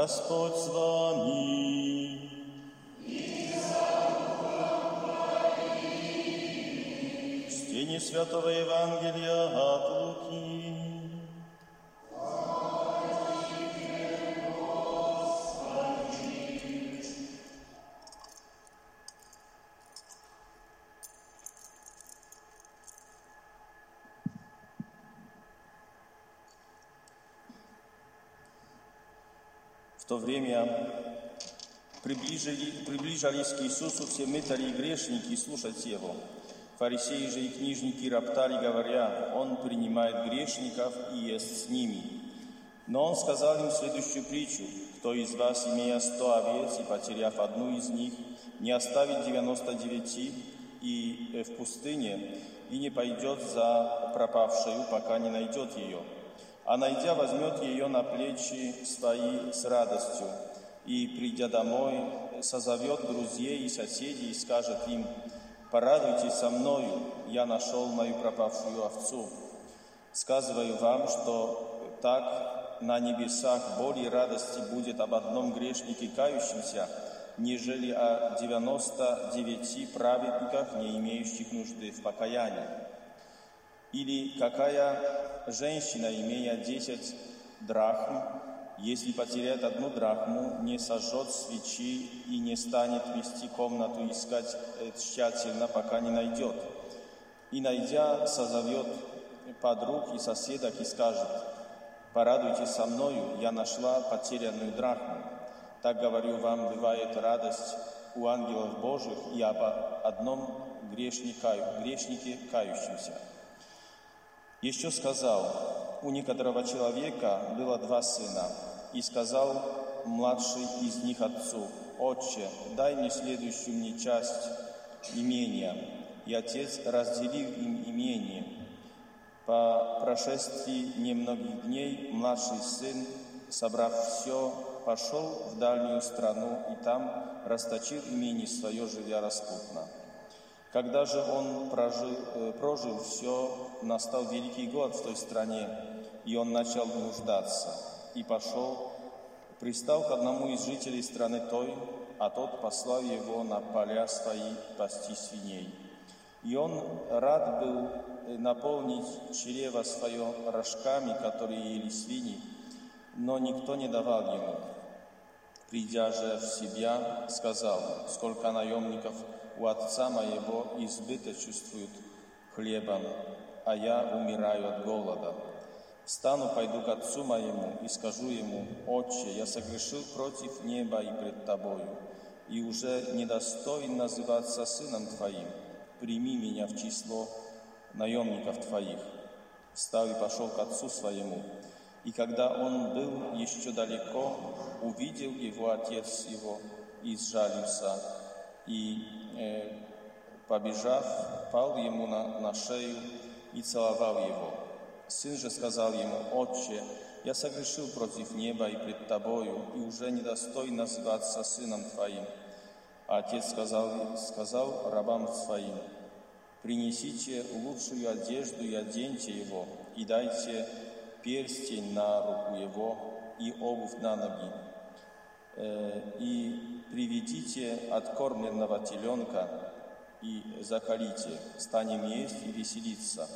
Господь с вами. Чтение Святого Евангелия то время приближили, приближались к Иисусу все мытари и грешники слушать Его. Фарисеи же и книжники роптали, говоря, Он принимает грешников и ест с ними. Но Он сказал им следующую притчу. Кто из вас, имея сто овец и потеряв одну из них, не оставит девяносто девяти и в пустыне, и не пойдет за пропавшую, пока не найдет ее? А найдя, возьмет ее на плечи свои с радостью, и, придя домой, созовет друзей и соседей и скажет им, «Порадуйтесь со мною, я нашел мою пропавшую овцу». Сказываю вам, что так на небесах более радости будет об одном грешнике кающемся, нежели о девяносто девяти праведниках, не имеющих нужды в покаянии. Или какая женщина, имея десять драхм, если потеряет одну драхму, не сожжет свечи и не станет вести комнату искать тщательно, пока не найдет. И, найдя, созовет подруг и соседок и скажет, «Порадуйтесь со мною, я нашла потерянную драхму». Так, говорю вам, бывает радость у ангелов Божьих и об одном грешнике, грешнике кающемся. Еще сказал, у некоторого человека было два сына, и сказал младший из них отцу, «Отче, дай мне следующую мне часть имения». И отец разделил им имение. По прошествии немногих дней младший сын, собрав все, пошел в дальнюю страну и там расточил имение свое, живя распутно. Когда же он прожил, прожил все, настал великий год в той стране, и он начал нуждаться, и пошел, пристал к одному из жителей страны той, а тот послал его на поля свои пасти свиней. И он рад был наполнить чрево свое рожками, которые ели свиньи, но никто не давал ему. Придя же в себя, сказал, сколько наемников – у отца моего избыток чувствуют хлебом, а я умираю от голода. Встану, пойду к отцу моему и скажу ему, «Отче, я согрешил против неба и пред тобою, и уже недостоин называться сыном твоим. Прими меня в число наемников твоих». Встал и пошел к отцу своему. И когда он был еще далеко, увидел его отец его и сжалился, и Э, побежав, пал ему на, на шею и целовал его. Сын же сказал ему, «Отче, я согрешил против неба и пред тобою, и уже недостоин называться сыном твоим». А отец сказал, сказал рабам своим, «Принесите лучшую одежду и оденьте его, и дайте перстень на руку его и обувь на ноги, и приведите откормленного теленка и закалите, станем есть и веселиться.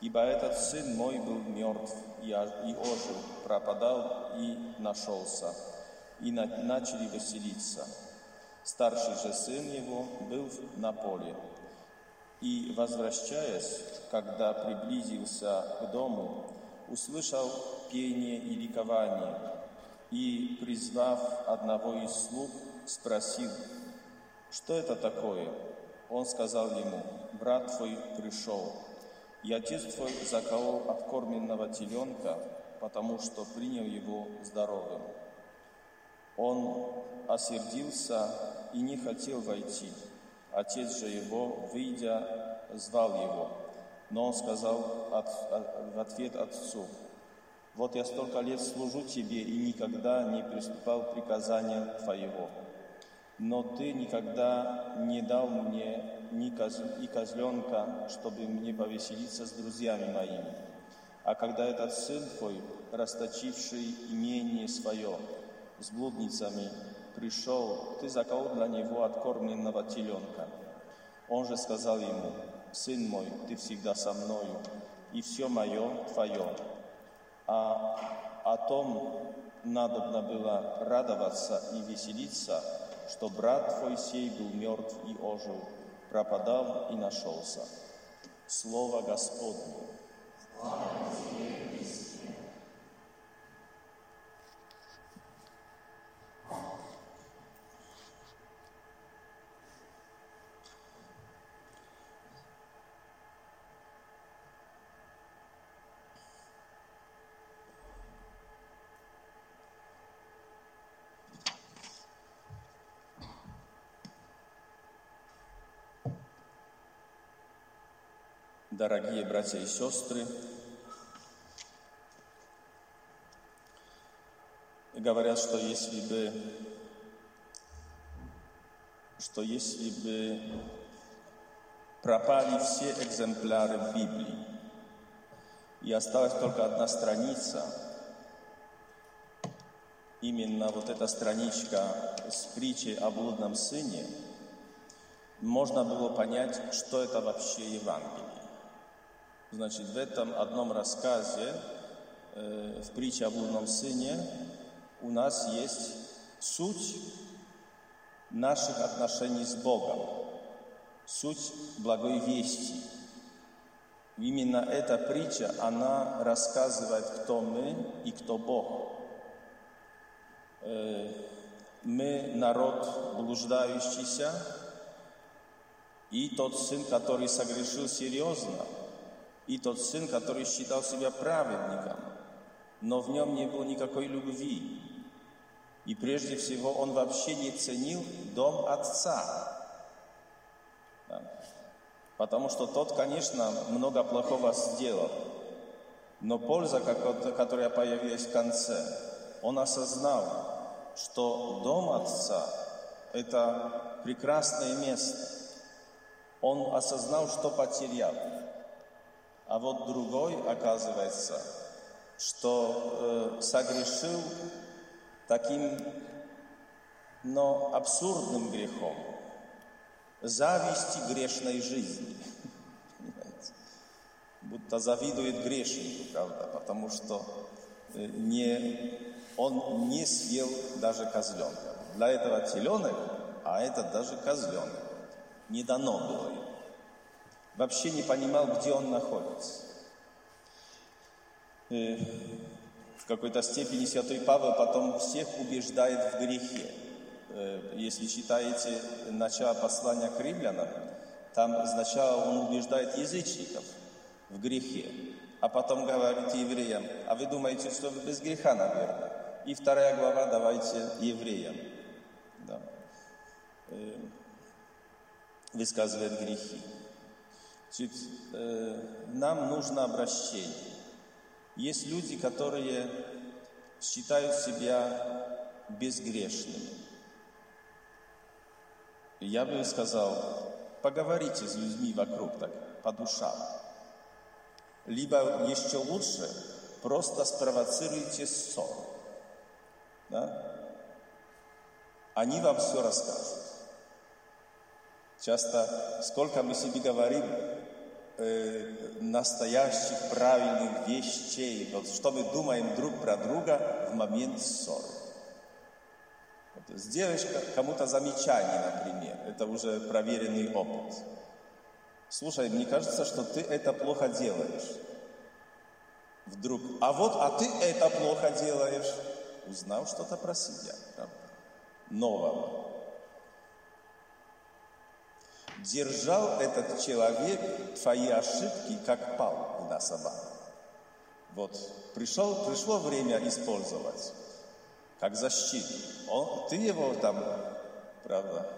Ибо этот сын мой был мертв и, ожил, пропадал и нашелся, и на, начали веселиться. Старший же сын его был на поле. И, возвращаясь, когда приблизился к дому, услышал пение и ликование, и, призвав одного из слуг, спросил, что это такое? Он сказал ему, брат твой пришел, и отец твой заколол откормленного теленка, потому что принял его здоровым. Он осердился и не хотел войти. Отец же его, выйдя, звал его. Но он сказал от, в ответ отцу, «Вот я столько лет служу тебе и никогда не приступал к приказаниям твоего» но ты никогда не дал мне ни, коз... ни козленка, чтобы мне повеселиться с друзьями моими. А когда этот сын твой, расточивший имение свое, с блудницами пришел, ты заколол для него откормленного теленка. Он же сказал ему, сын мой, ты всегда со мною, и все мое твое. А о том надобно было радоваться и веселиться, что брат твой сей был мертв и ожил, пропадал и нашелся. Слово Господне. Слава Дорогие братья и сестры, говорят, что если бы, что если бы пропали все экземпляры Библии и осталась только одна страница, именно вот эта страничка с притчей о блудном сыне, можно было понять, что это вообще Евангелие. Значит, в этом одном рассказе, э, в притче о блудном сыне, у нас есть суть наших отношений с Богом, суть благой вести. Именно эта притча, она рассказывает, кто мы и кто Бог. Э, мы народ блуждающийся, и тот сын, который согрешил серьезно – и тот сын, который считал себя праведником, но в нем не было никакой любви. И прежде всего он вообще не ценил дом отца. Да. Потому что тот, конечно, много плохого сделал. Но польза, которая появилась в конце, он осознал, что дом отца – это прекрасное место. Он осознал, что потерял. А вот другой, оказывается, что э, согрешил таким, но абсурдным грехом, зависти грешной жизни. Будто завидует грешнику, правда, потому что э, не, он не съел даже козленка. Для этого теленок, а этот даже козленок. Не дано было вообще не понимал, где он находится. И в какой-то степени святой Павел потом всех убеждает в грехе. Э, если читаете начало послания к римлянам, там сначала он убеждает язычников в грехе, а потом говорит евреям, а вы думаете, что вы без греха, наверное. И вторая глава давайте евреям. Да. Э, высказывает грехи. Значит, э, нам нужно обращение. Есть люди, которые считают себя безгрешными. я бы сказал, поговорите с людьми вокруг так, по душам. Либо еще лучше, просто спровоцируйте ссор. Да? Они вам все расскажут. Часто, сколько мы себе говорим, э, настоящих правильных вещей, вот что мы думаем друг про друга в момент ссоры. Вот, сделаешь кому-то замечание, например, это уже проверенный опыт. Слушай, мне кажется, что ты это плохо делаешь. Вдруг, а вот, а ты это плохо делаешь. Узнал что-то про себя, правда? Нового держал этот человек твои ошибки как палку на собаку. Вот пришел, пришло время использовать как защиту. Он, ты его там, правда,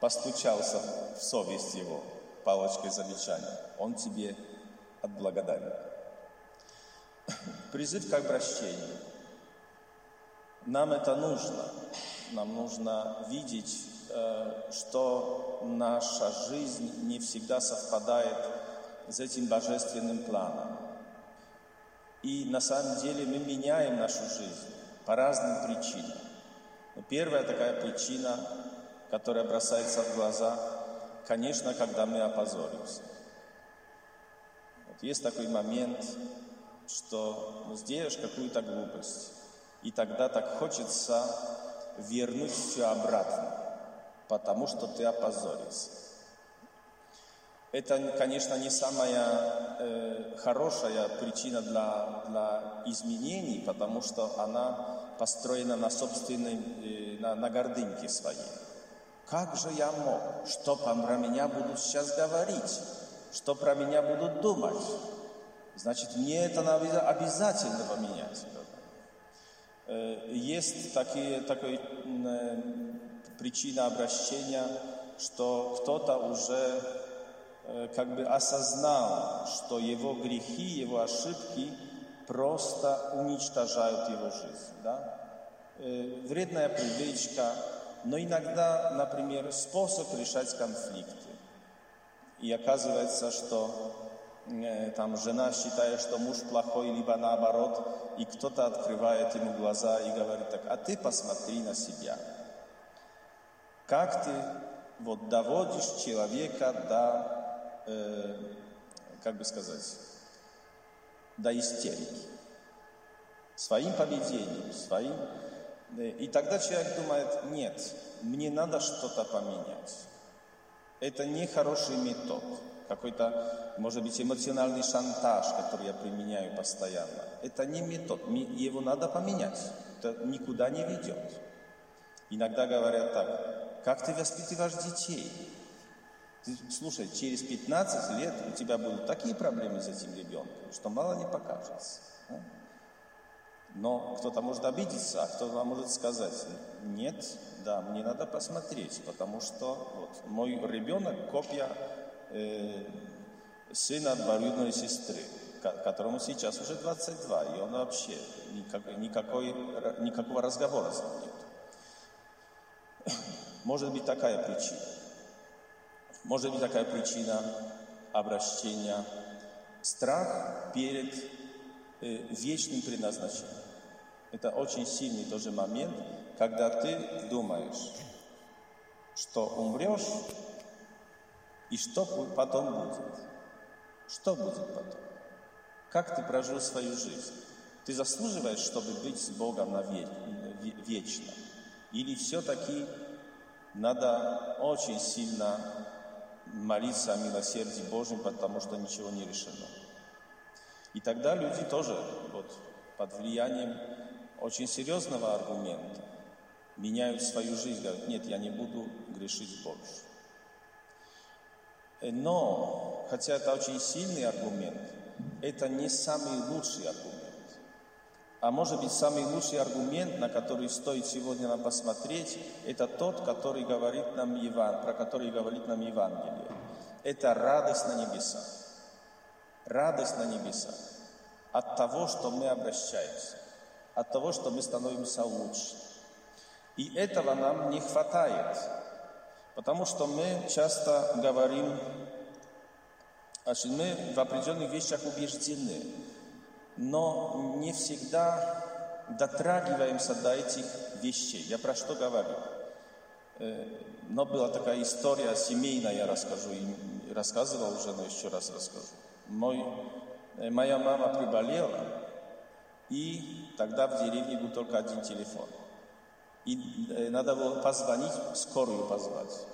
постучался в совесть его палочкой замечания. Он тебе отблагодарил. Призыв к обращению. Нам это нужно. Нам нужно видеть что наша жизнь не всегда совпадает с этим божественным планом. И на самом деле мы меняем нашу жизнь по разным причинам. Но первая такая причина, которая бросается в глаза, конечно, когда мы опозоримся. Вот есть такой момент, что ну, сделаешь какую-то глупость, и тогда так хочется вернуть все обратно, потому что ты опозорился. Это, конечно, не самая э, хорошая причина для, для изменений, потому что она построена на собственной, э, на, на гордынке своей. Как же я мог? Что про меня будут сейчас говорить? Что про меня будут думать? Значит, мне это надо обязательно поменять. Э, есть такие, такой э, причина обращения, что кто-то уже э, как бы осознал, что его грехи, его ошибки просто уничтожают его жизнь. Да? Вредная привычка, но иногда, например, способ решать конфликты. И оказывается, что там жена считает, что муж плохой, либо наоборот, и кто-то открывает ему глаза и говорит так, а ты посмотри на себя. Как ты вот доводишь человека до, э, как бы сказать, до истерики. Своим поведением, своим... И тогда человек думает, нет, мне надо что-то поменять. Это не хороший метод какой-то, может быть, эмоциональный шантаж, который я применяю постоянно. Это не метод, его надо поменять. Это никуда не ведет. Иногда говорят так, как ты воспитываешь детей? Слушай, через 15 лет у тебя будут такие проблемы с этим ребенком, что мало не покажется. Но кто-то может обидеться, а кто-то может сказать, нет, да, мне надо посмотреть, потому что вот, мой ребенок копия э, сына двоюродной сестры, которому сейчас уже 22, и он вообще никак, никакой, никакого разговора с ним нет. Может быть такая причина. Может быть такая причина обращения. Страх перед э, вечным предназначением. Это очень сильный тоже момент, когда ты думаешь, что умрешь, и что потом будет? Что будет потом? Как ты прожил свою жизнь? Ты заслуживаешь, чтобы быть с Богом вечно? Или все-таки надо очень сильно молиться о милосердии Божьем, потому что ничего не решено? И тогда люди тоже вот, под влиянием очень серьезного аргумента меняют свою жизнь, говорят, нет, я не буду грешить больше. Но, хотя это очень сильный аргумент, это не самый лучший аргумент. А может быть, самый лучший аргумент, на который стоит сегодня нам посмотреть, это тот, который говорит нам Иван, про который говорит нам Евангелие. Это радость на небесах. Радость на небесах от того, что мы обращаемся, от того, что мы становимся лучше. И этого нам не хватает. Потому что мы часто говорим, значит, мы в определенных вещах убеждены, но не всегда дотрагиваемся до этих вещей. Я про что говорю? Э, но была такая история семейная, я расскажу, и рассказывал уже, но еще раз расскажу. Мой, э, моя мама приболела, и тогда в деревне был только один телефон – и э, надо было позвонить, скорую позвать.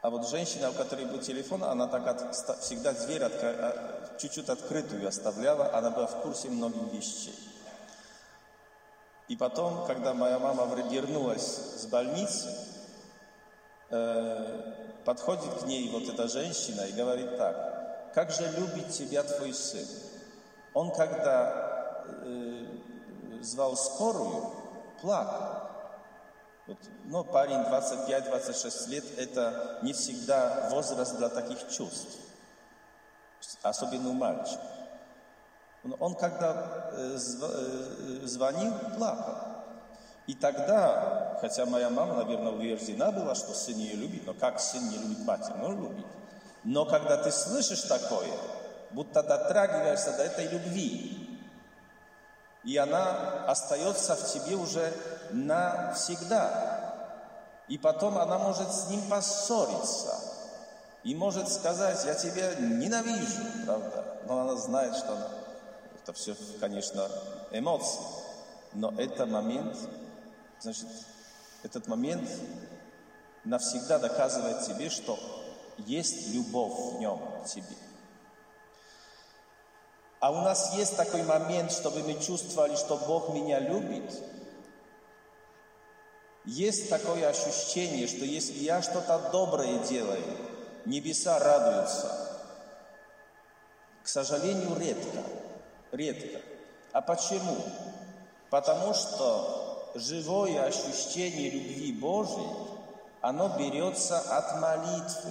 А вот женщина, у которой был телефон, она так от, всегда дверь от, а, чуть-чуть открытую оставляла, она была в курсе многих вещей. И потом, когда моя мама вернулась с больницы, э, подходит к ней вот эта женщина и говорит так, как же любит тебя твой сын. Он когда э, звал скорую, плакал. Вот, но парень 25-26 лет – это не всегда возраст для таких чувств, особенно у мальчика. Он когда э, э, звонил, плакал. И тогда, хотя моя мама, наверное, убеждена была, что сын ее любит, но как сын не любит мать, он любит. Но когда ты слышишь такое, будто дотрагиваешься до этой любви, и она остается в тебе уже навсегда. И потом она может с ним поссориться и может сказать, я тебя ненавижу, правда? Но она знает, что она... это все, конечно, эмоции. Но это момент, значит, этот момент навсегда доказывает тебе, что есть любовь в нем к тебе. А у нас есть такой момент, чтобы мы чувствовали, что Бог меня любит. Есть такое ощущение, что если я что-то доброе делаю, небеса радуются. К сожалению, редко. Редко. А почему? Потому что живое ощущение любви Божией, оно берется от молитвы,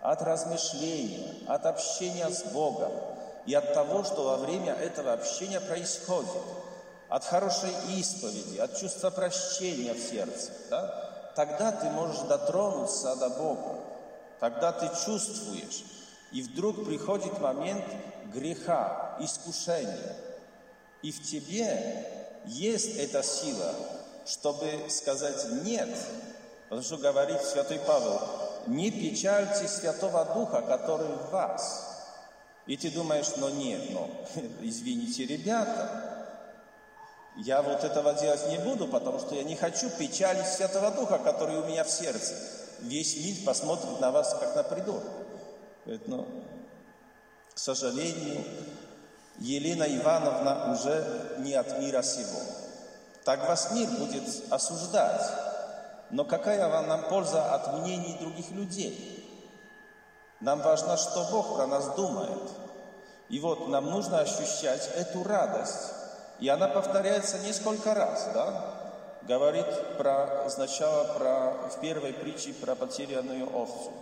от размышления, от общения с Богом и от того, что во время этого общения происходит, от хорошей исповеди, от чувства прощения в сердце, да? тогда ты можешь дотронуться до Бога, тогда ты чувствуешь, и вдруг приходит момент греха, искушения, и в тебе есть эта сила, чтобы сказать «нет», потому что говорит святой Павел, не печальте Святого Духа, который в вас. И ты думаешь, но нет, но извините, ребята, я вот этого делать не буду, потому что я не хочу печалить Святого Духа, который у меня в сердце. Весь мир посмотрит на вас, как на придурка. Но, к сожалению, Елена Ивановна уже не от мира сего. Так вас мир будет осуждать. Но какая вам нам польза от мнений других людей? Нам важно, что Бог про нас думает. И вот нам нужно ощущать эту радость. И она повторяется несколько раз, да? Говорит про, сначала про, в первой притче про потерянную овцу.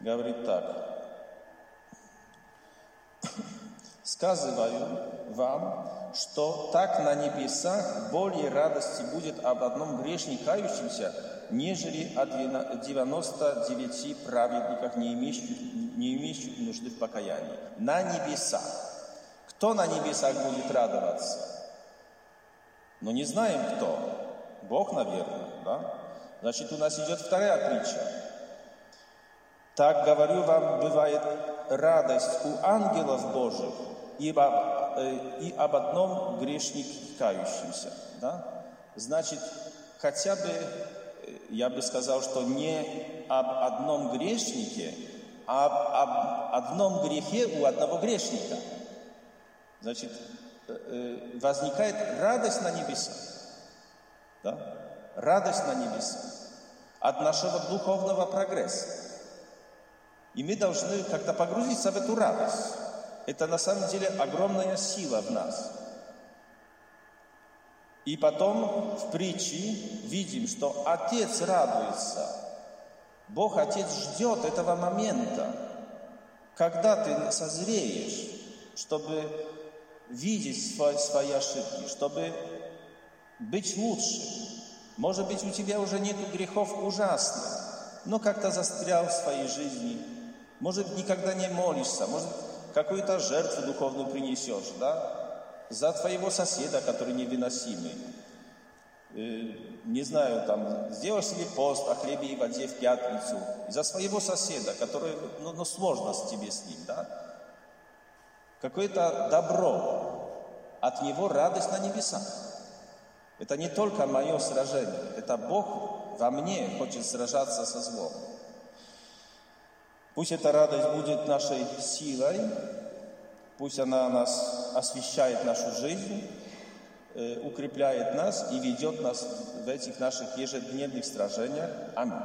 Говорит так. Сказываю вам, что так на небесах более радости будет об одном грешнике кающемся, нежели о 99 праведниках, не имеющих, не имеющих нужды в покаянии. На небесах. Кто на небесах будет радоваться? Но не знаем кто. Бог, наверное, да? Значит, у нас идет вторая притча. Так, говорю вам, бывает радость у ангелов Божьих и об, э, и об одном грешнике кающемся. Да? Значит, хотя бы я бы сказал, что не об одном грешнике, а об одном грехе у одного грешника. Значит, э, э, возникает радость на небесах. Да? Радость на небесах от нашего духовного прогресса. И мы должны как-то погрузиться в эту радость. Это на самом деле огромная сила в нас. И потом в притче видим, что Отец радуется. Бог Отец ждет этого момента, когда ты созреешь, чтобы видеть свои, свои ошибки, чтобы быть лучше. Может быть, у тебя уже нет грехов ужасных, но как-то застрял в своей жизни. Может, никогда не молишься, может, какую-то жертву духовную принесешь, да? за твоего соседа, который невыносимый. Э, не знаю, там, сделаешь себе пост о хлебе и воде в пятницу, за своего соседа, который, ну, ну сложно с тебе с ним, да? Какое-то добро, от него радость на небесах. Это не только мое сражение, это Бог во мне хочет сражаться со злом. Пусть эта радость будет нашей силой, Пусть она нас освещает нашу жизнь, укрепляет нас и ведет нас в этих наших ежедневных сражениях. Аминь.